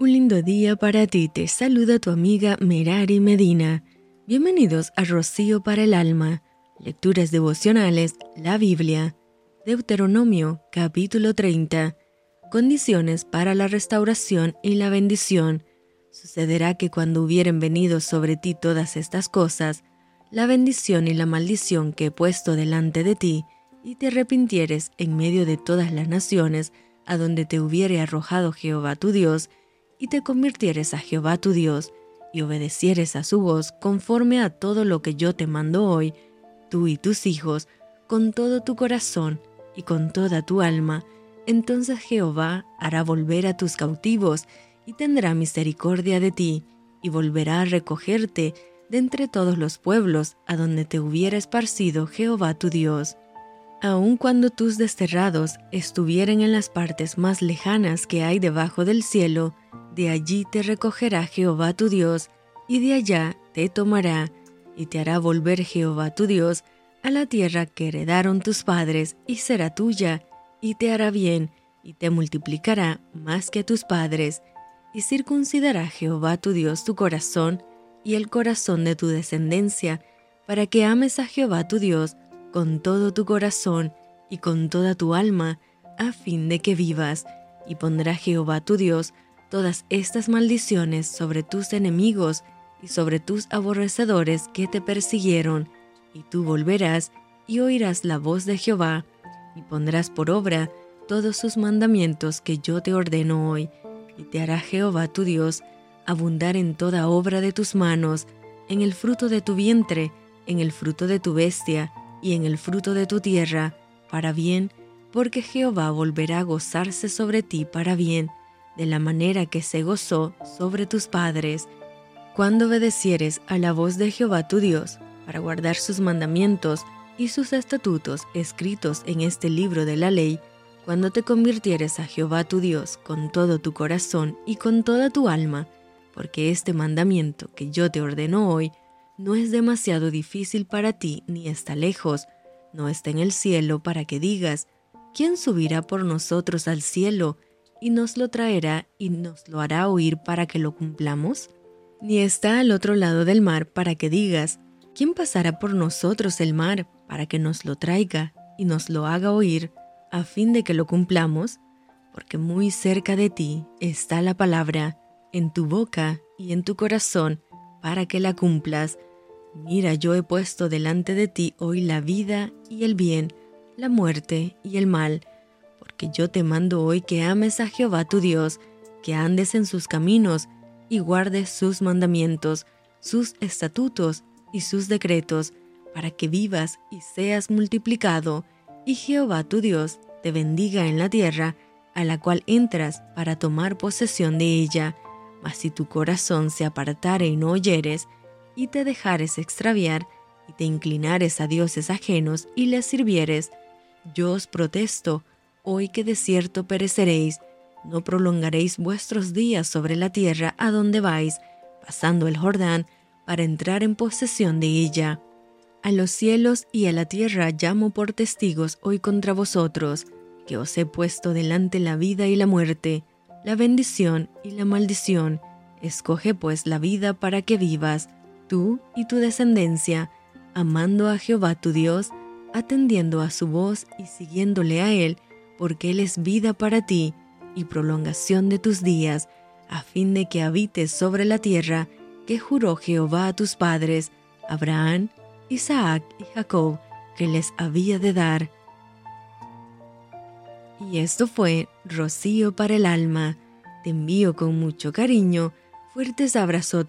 Un lindo día para ti, te saluda tu amiga Merari Medina. Bienvenidos a Rocío para el Alma, Lecturas Devocionales, la Biblia. Deuteronomio capítulo 30. Condiciones para la restauración y la bendición. Sucederá que cuando hubieren venido sobre ti todas estas cosas, la bendición y la maldición que he puesto delante de ti, y te arrepintieres en medio de todas las naciones a donde te hubiere arrojado Jehová tu Dios, y te convirtieres a Jehová tu Dios, y obedecieres a su voz conforme a todo lo que yo te mando hoy, tú y tus hijos, con todo tu corazón y con toda tu alma, entonces Jehová hará volver a tus cautivos y tendrá misericordia de ti, y volverá a recogerte de entre todos los pueblos a donde te hubiera esparcido Jehová tu Dios. Aun cuando tus desterrados estuvieren en las partes más lejanas que hay debajo del cielo, de allí te recogerá Jehová tu Dios, y de allá te tomará, y te hará volver Jehová tu Dios a la tierra que heredaron tus padres, y será tuya, y te hará bien, y te multiplicará más que a tus padres, y circuncidará Jehová tu Dios tu corazón y el corazón de tu descendencia, para que ames a Jehová tu Dios con todo tu corazón y con toda tu alma, a fin de que vivas, y pondrá Jehová tu Dios todas estas maldiciones sobre tus enemigos y sobre tus aborrecedores que te persiguieron, y tú volverás y oirás la voz de Jehová, y pondrás por obra todos sus mandamientos que yo te ordeno hoy, y te hará Jehová tu Dios abundar en toda obra de tus manos, en el fruto de tu vientre, en el fruto de tu bestia, y en el fruto de tu tierra, para bien, porque Jehová volverá a gozarse sobre ti para bien, de la manera que se gozó sobre tus padres, cuando obedecieres a la voz de Jehová tu Dios, para guardar sus mandamientos y sus estatutos escritos en este libro de la ley, cuando te convirtieres a Jehová tu Dios con todo tu corazón y con toda tu alma, porque este mandamiento que yo te ordeno hoy no es demasiado difícil para ti ni está lejos, no está en el cielo para que digas, ¿quién subirá por nosotros al cielo? y nos lo traerá y nos lo hará oír para que lo cumplamos? Ni está al otro lado del mar para que digas, ¿quién pasará por nosotros el mar para que nos lo traiga y nos lo haga oír a fin de que lo cumplamos? Porque muy cerca de ti está la palabra, en tu boca y en tu corazón, para que la cumplas. Mira, yo he puesto delante de ti hoy la vida y el bien, la muerte y el mal, que yo te mando hoy que ames a Jehová tu Dios, que andes en sus caminos y guardes sus mandamientos, sus estatutos y sus decretos, para que vivas y seas multiplicado, y Jehová tu Dios te bendiga en la tierra, a la cual entras para tomar posesión de ella. Mas si tu corazón se apartare y no oyeres, y te dejares extraviar, y te inclinares a dioses ajenos y les sirvieres, yo os protesto, Hoy que de cierto pereceréis, no prolongaréis vuestros días sobre la tierra a donde vais, pasando el Jordán, para entrar en posesión de ella. A los cielos y a la tierra llamo por testigos hoy contra vosotros, que os he puesto delante la vida y la muerte, la bendición y la maldición. Escoge pues la vida para que vivas, tú y tu descendencia, amando a Jehová tu Dios, atendiendo a su voz y siguiéndole a él, porque Él es vida para ti y prolongación de tus días, a fin de que habites sobre la tierra que juró Jehová a tus padres, Abraham, Isaac y Jacob, que les había de dar. Y esto fue Rocío para el alma. Te envío con mucho cariño, fuertes abrazos